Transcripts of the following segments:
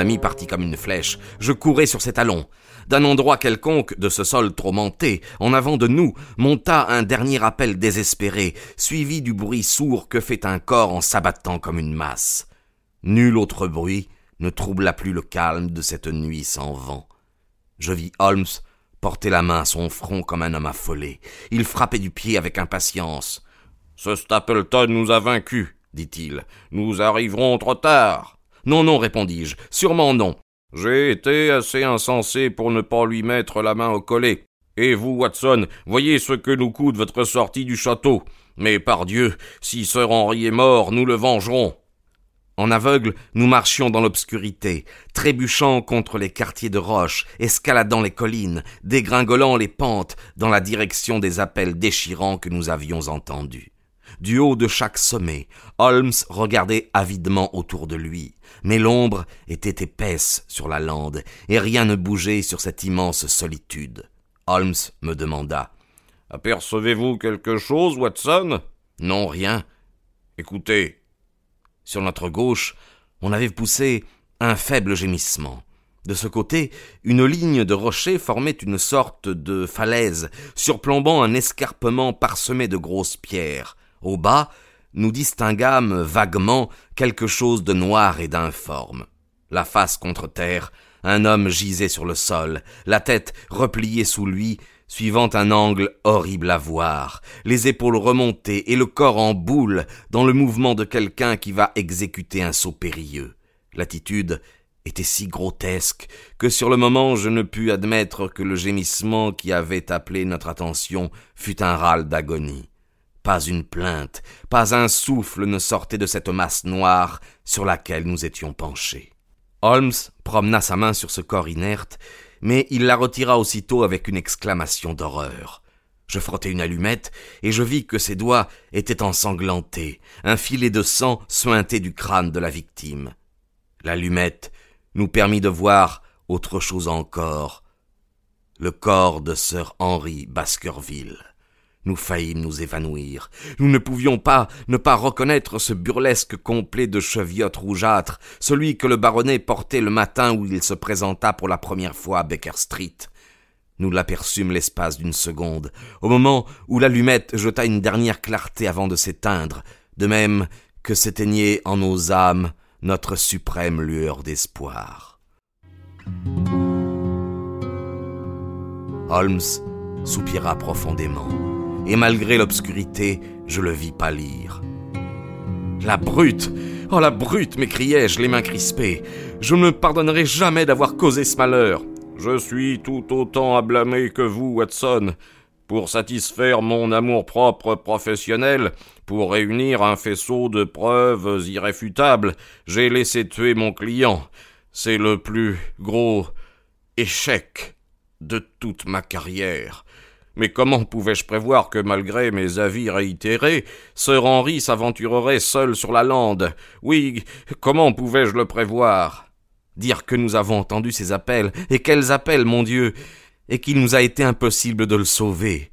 Ami partit comme une flèche. Je courais sur ses talons. D'un endroit quelconque de ce sol tourmenté, en avant de nous, monta un dernier appel désespéré, suivi du bruit sourd que fait un corps en s'abattant comme une masse. Nul autre bruit ne troubla plus le calme de cette nuit sans vent. Je vis Holmes porter la main à son front comme un homme affolé. Il frappait du pied avec impatience. Ce Stapleton nous a vaincus, dit-il. Nous arriverons trop tard. Non, non, répondis-je, sûrement non. J'ai été assez insensé pour ne pas lui mettre la main au collet. Et vous, Watson, voyez ce que nous coûte votre sortie du château. Mais par Dieu, si Sir Henry est mort, nous le vengerons. En aveugle, nous marchions dans l'obscurité, trébuchant contre les quartiers de roche, escaladant les collines, dégringolant les pentes dans la direction des appels déchirants que nous avions entendus. Du haut de chaque sommet, Holmes regardait avidement autour de lui, mais l'ombre était épaisse sur la lande, et rien ne bougeait sur cette immense solitude. Holmes me demanda. Apercevez-vous quelque chose, Watson? Non, rien. Écoutez. Sur notre gauche, on avait poussé un faible gémissement. De ce côté, une ligne de rochers formait une sorte de falaise, surplombant un escarpement parsemé de grosses pierres. Au bas, nous distinguâmes vaguement quelque chose de noir et d'informe. La face contre terre, un homme gisait sur le sol, la tête repliée sous lui, suivant un angle horrible à voir, les épaules remontées et le corps en boule dans le mouvement de quelqu'un qui va exécuter un saut périlleux. L'attitude était si grotesque que sur le moment je ne pus admettre que le gémissement qui avait appelé notre attention fût un râle d'agonie. Pas une plainte, pas un souffle ne sortait de cette masse noire sur laquelle nous étions penchés. Holmes promena sa main sur ce corps inerte, mais il la retira aussitôt avec une exclamation d'horreur. Je frottai une allumette, et je vis que ses doigts étaient ensanglantés, un filet de sang suintait du crâne de la victime. L'allumette nous permit de voir autre chose encore, le corps de Sir Henry Baskerville. Nous faillîmes nous évanouir. Nous ne pouvions pas ne pas reconnaître ce burlesque complet de cheviotes rougeâtres, celui que le baronnet portait le matin où il se présenta pour la première fois à Baker Street. Nous l'aperçûmes l'espace d'une seconde, au moment où l'allumette jeta une dernière clarté avant de s'éteindre, de même que s'éteignait en nos âmes notre suprême lueur d'espoir. Holmes soupira profondément et malgré l'obscurité, je le vis pâlir. La brute Oh la brute m'écriai-je, les mains crispées. Je ne me pardonnerai jamais d'avoir causé ce malheur. Je suis tout autant à blâmer que vous, Watson. Pour satisfaire mon amour-propre professionnel, pour réunir un faisceau de preuves irréfutables, j'ai laissé tuer mon client. C'est le plus gros échec de toute ma carrière. Mais comment pouvais-je prévoir que, malgré mes avis réitérés, Sir Henry s'aventurerait seul sur la lande? Oui, comment pouvais-je le prévoir? Dire que nous avons entendu ses appels, et quels appels, mon Dieu Et qu'il nous a été impossible de le sauver.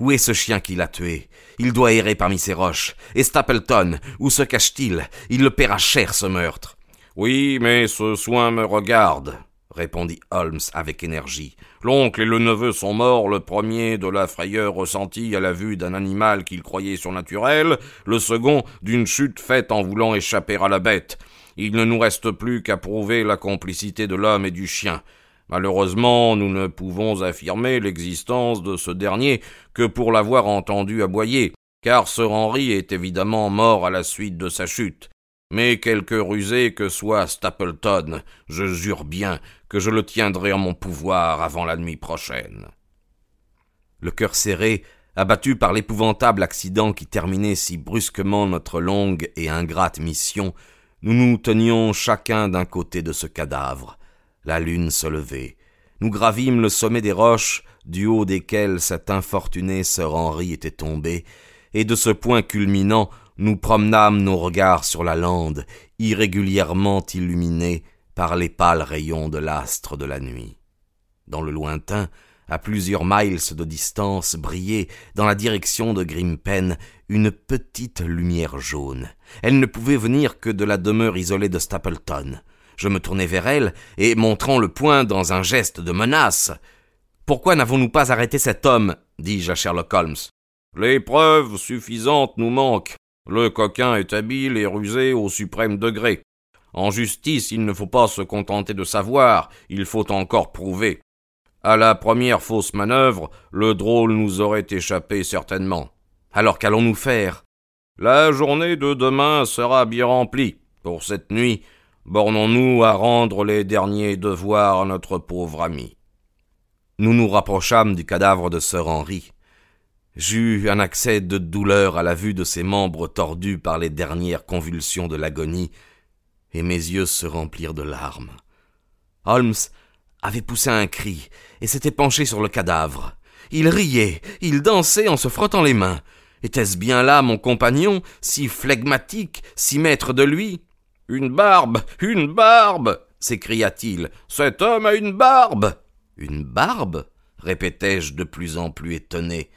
Où est ce chien qui l'a tué? Il doit errer parmi ces roches. Et Stapleton, où se cache-t-il? Il le paiera cher, ce meurtre. Oui, mais ce soin me regarde répondit Holmes avec énergie. L'oncle et le neveu sont morts, le premier de la frayeur ressentie à la vue d'un animal qu'il croyait surnaturel, le second d'une chute faite en voulant échapper à la bête. Il ne nous reste plus qu'à prouver la complicité de l'homme et du chien. Malheureusement, nous ne pouvons affirmer l'existence de ce dernier que pour l'avoir entendu aboyer, car Sir Henry est évidemment mort à la suite de sa chute. Mais quelque rusé que soit Stapleton, je jure bien que je le tiendrai en mon pouvoir avant la nuit prochaine. Le cœur serré, Abattus par l'épouvantable accident qui terminait si brusquement notre longue et ingrate mission, nous nous tenions chacun d'un côté de ce cadavre. La lune se levait. Nous gravîmes le sommet des roches, du haut desquelles cet infortuné sœur Henri était tombé, et de ce point culminant, nous promenâmes nos regards sur la lande, irrégulièrement illuminée par les pâles rayons de l'astre de la nuit. Dans le lointain, à plusieurs miles de distance, brillait, dans la direction de Grimpen, une petite lumière jaune. Elle ne pouvait venir que de la demeure isolée de Stapleton. Je me tournai vers elle, et montrant le poing dans un geste de menace. Pourquoi n'avons-nous pas arrêté cet homme? dis-je à Sherlock Holmes. Les preuves suffisantes nous manquent. Le coquin est habile et rusé au suprême degré. En justice, il ne faut pas se contenter de savoir, il faut encore prouver. À la première fausse manœuvre, le drôle nous aurait échappé certainement. Alors qu'allons-nous faire? La journée de demain sera bien remplie. Pour cette nuit, bornons-nous à rendre les derniers devoirs à notre pauvre ami. Nous nous rapprochâmes du cadavre de sœur Henri. J'eus un accès de douleur à la vue de ses membres tordus par les dernières convulsions de l'agonie, et mes yeux se remplirent de larmes. Holmes avait poussé un cri et s'était penché sur le cadavre. Il riait, il dansait en se frottant les mains. Était-ce bien là mon compagnon, si flegmatique, si maître de lui? Une barbe Une barbe s'écria-t-il. Cet homme a une barbe Une barbe? répétai-je de plus en plus étonné.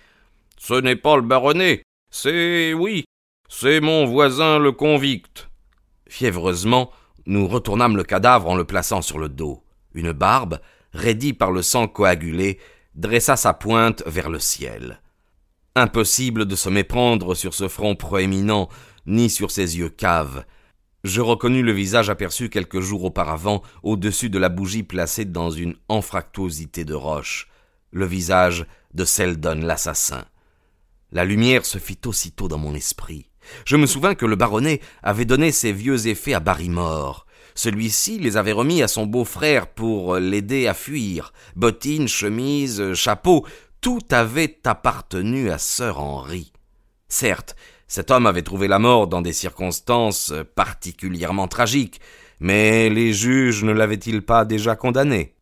Ce n'est pas le baronnet, c'est oui, c'est mon voisin le convict. Fiévreusement, nous retournâmes le cadavre en le plaçant sur le dos. Une barbe, raidie par le sang coagulé, dressa sa pointe vers le ciel. Impossible de se méprendre sur ce front proéminent, ni sur ses yeux caves. Je reconnus le visage aperçu quelques jours auparavant au-dessus de la bougie placée dans une anfractuosité de roche, le visage de Seldon l'assassin. La lumière se fit aussitôt dans mon esprit. Je me souvins que le baronnet avait donné ses vieux effets à Barrymore. Celui-ci les avait remis à son beau-frère pour l'aider à fuir. Bottines, chemises, chapeau, tout avait appartenu à sœur Henri. Certes, cet homme avait trouvé la mort dans des circonstances particulièrement tragiques, mais les juges ne l'avaient-ils pas déjà condamné?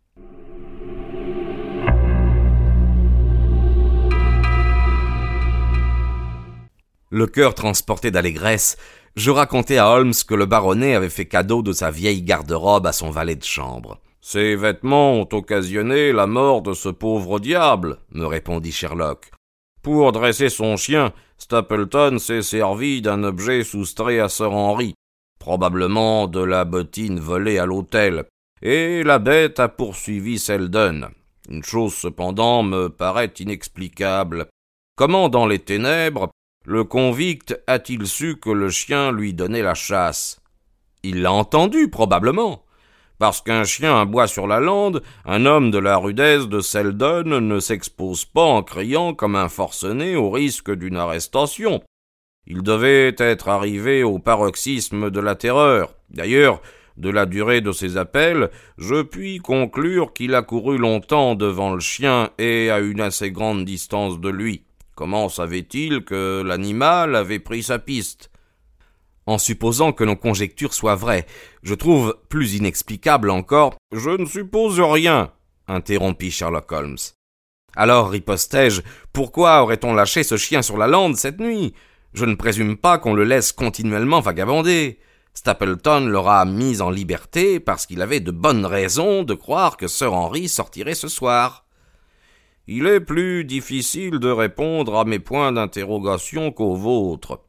Le cœur transporté d'allégresse, je racontai à Holmes que le baronnet avait fait cadeau de sa vieille garde-robe à son valet de chambre. Ces vêtements ont occasionné la mort de ce pauvre diable, me répondit Sherlock. Pour dresser son chien, Stapleton s'est servi d'un objet soustrait à Sir Henry, probablement de la bottine volée à l'hôtel, et la bête a poursuivi Selden. Une chose cependant me paraît inexplicable. Comment dans les ténèbres le convict a-t-il su que le chien lui donnait la chasse? Il l'a entendu, probablement. Parce qu'un chien aboie sur la lande, un homme de la rudesse de Seldon ne s'expose pas en criant comme un forcené au risque d'une arrestation. Il devait être arrivé au paroxysme de la terreur. D'ailleurs, de la durée de ses appels, je puis conclure qu'il a couru longtemps devant le chien et à une assez grande distance de lui. Comment savait-il que l'animal avait pris sa piste? En supposant que nos conjectures soient vraies, je trouve plus inexplicable encore. Je ne suppose rien, interrompit Sherlock Holmes. Alors, ripostai-je, pourquoi aurait-on lâché ce chien sur la lande cette nuit? Je ne présume pas qu'on le laisse continuellement vagabonder. Stapleton l'aura mis en liberté parce qu'il avait de bonnes raisons de croire que Sir Henry sortirait ce soir. Il est plus difficile de répondre à mes points d'interrogation qu'aux vôtres.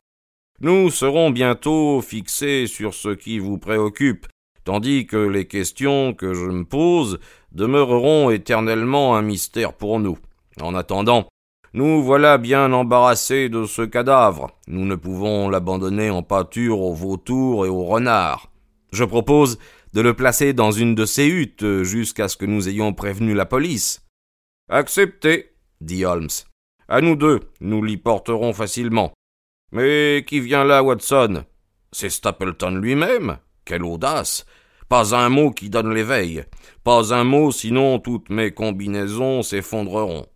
Nous serons bientôt fixés sur ce qui vous préoccupe, tandis que les questions que je me pose demeureront éternellement un mystère pour nous. En attendant, nous voilà bien embarrassés de ce cadavre. Nous ne pouvons l'abandonner en pâture aux vautours et aux renards. Je propose de le placer dans une de ces huttes jusqu'à ce que nous ayons prévenu la police. Accepté, dit Holmes. À nous deux, nous l'y porterons facilement. Mais qui vient là, Watson? C'est Stapleton lui-même Quelle audace Pas un mot qui donne l'éveil. Pas un mot, sinon toutes mes combinaisons s'effondreront.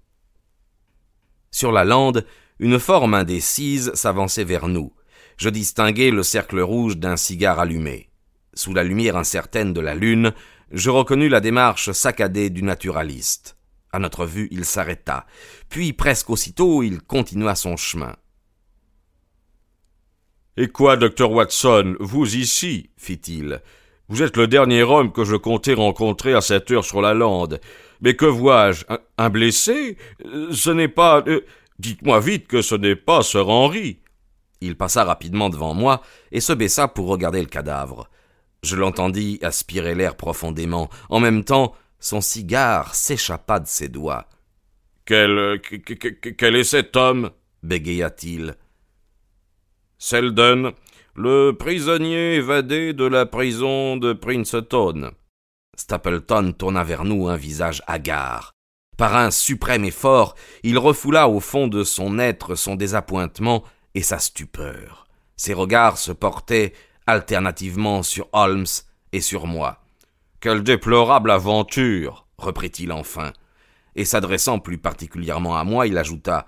Sur la lande, une forme indécise s'avançait vers nous. Je distinguai le cercle rouge d'un cigare allumé. Sous la lumière incertaine de la lune, je reconnus la démarche saccadée du naturaliste. À notre vue, il s'arrêta, puis presque aussitôt il continua son chemin. Et quoi, docteur Watson, vous ici? fit-il. Vous êtes le dernier homme que je comptais rencontrer à cette heure sur la lande. Mais que vois-je? Un, blessé? Ce n'est pas. Euh, dites-moi vite que ce n'est pas Sir Henry. Il passa rapidement devant moi et se baissa pour regarder le cadavre. Je l'entendis aspirer l'air profondément. En même temps, son cigare s'échappa de ses doigts. Quel, quel est cet homme? bégaya-t-il. Selden, le prisonnier évadé de la prison de Princeton. Stapleton tourna vers nous un visage hagard. Par un suprême effort, il refoula au fond de son être son désappointement et sa stupeur. Ses regards se portaient alternativement sur Holmes et sur moi. Quelle déplorable aventure reprit-il enfin. Et s'adressant plus particulièrement à moi, il ajouta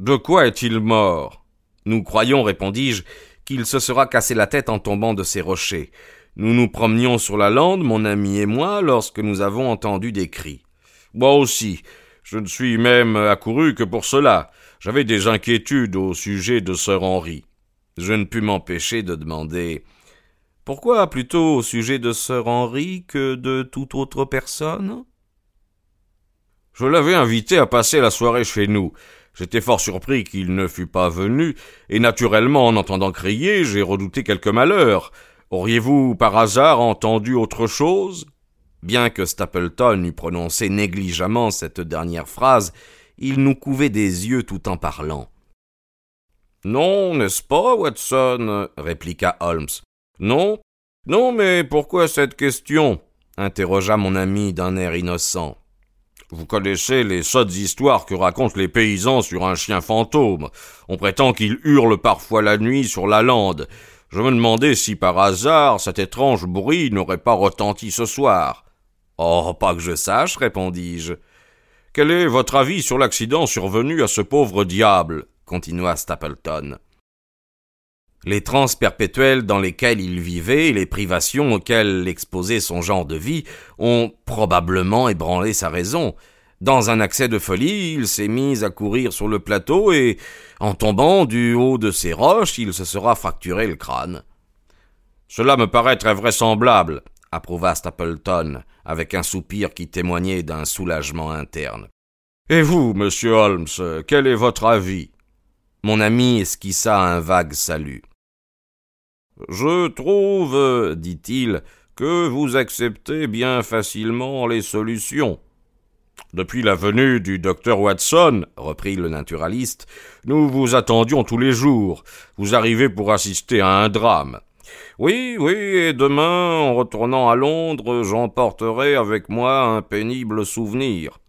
De quoi est-il mort? Nous croyons, répondis-je, qu'il se sera cassé la tête en tombant de ces rochers. Nous nous promenions sur la lande, mon ami et moi, lorsque nous avons entendu des cris. Moi aussi. Je ne suis même accouru que pour cela. J'avais des inquiétudes au sujet de Sir Henry. Je ne pus m'empêcher de demander Pourquoi plutôt au sujet de Sir Henry que de toute autre personne? Je l'avais invité à passer la soirée chez nous. J'étais fort surpris qu'il ne fût pas venu, et naturellement, en entendant crier, j'ai redouté quelque malheur. Auriez-vous par hasard entendu autre chose? Bien que Stapleton eût prononcé négligemment cette dernière phrase, il nous couvait des yeux tout en parlant. Non, n'est-ce pas, Watson? répliqua Holmes. Non Non, mais pourquoi cette question? interrogea mon ami d'un air innocent. Vous connaissez les sottes histoires que racontent les paysans sur un chien fantôme. On prétend qu'il hurle parfois la nuit sur la lande. Je me demandais si par hasard cet étrange bruit n'aurait pas retenti ce soir. Oh, pas que je sache, répondis-je. Quel est votre avis sur l'accident survenu à ce pauvre diable? continua Stapleton. Les transes perpétuelles dans lesquelles il vivait et les privations auxquelles l'exposait son genre de vie ont probablement ébranlé sa raison. Dans un accès de folie, il s'est mis à courir sur le plateau et, en tombant du haut de ces roches, il se sera fracturé le crâne. Cela me paraît très vraisemblable, approuva Stapleton, avec un soupir qui témoignait d'un soulagement interne. Et vous, monsieur Holmes, quel est votre avis? Mon ami esquissa un vague salut. Je trouve, dit-il, que vous acceptez bien facilement les solutions. Depuis la venue du docteur Watson, reprit le naturaliste, nous vous attendions tous les jours. Vous arrivez pour assister à un drame. Oui, oui, et demain, en retournant à Londres, j'emporterai avec moi un pénible souvenir.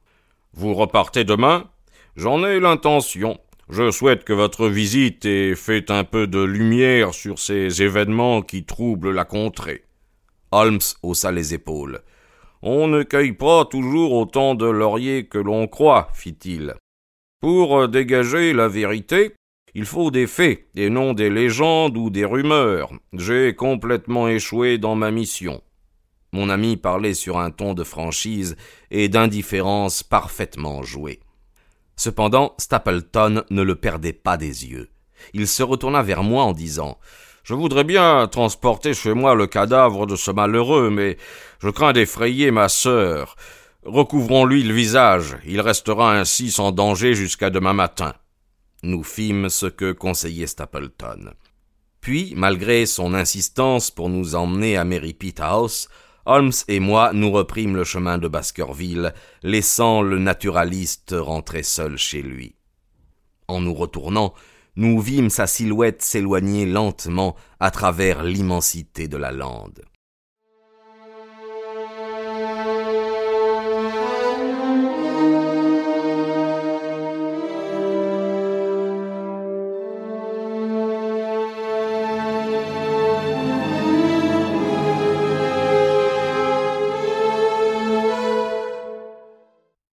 Vous repartez demain? J'en ai l'intention. Je souhaite que votre visite ait fait un peu de lumière sur ces événements qui troublent la contrée. Holmes haussa les épaules. On ne cueille pas toujours autant de lauriers que l'on croit, fit-il. Pour dégager la vérité, il faut des faits, et non des légendes ou des rumeurs. J'ai complètement échoué dans ma mission. Mon ami parlait sur un ton de franchise et d'indifférence parfaitement joué. Cependant, Stapleton ne le perdait pas des yeux. Il se retourna vers moi en disant Je voudrais bien transporter chez moi le cadavre de ce malheureux, mais je crains d'effrayer ma sœur. Recouvrons-lui le visage, il restera ainsi sans danger jusqu'à demain matin. Nous fîmes ce que conseillait Stapleton. Puis, malgré son insistance pour nous emmener à Merripit House, Holmes et moi nous reprîmes le chemin de Baskerville, laissant le naturaliste rentrer seul chez lui. En nous retournant, nous vîmes sa silhouette s'éloigner lentement à travers l'immensité de la lande.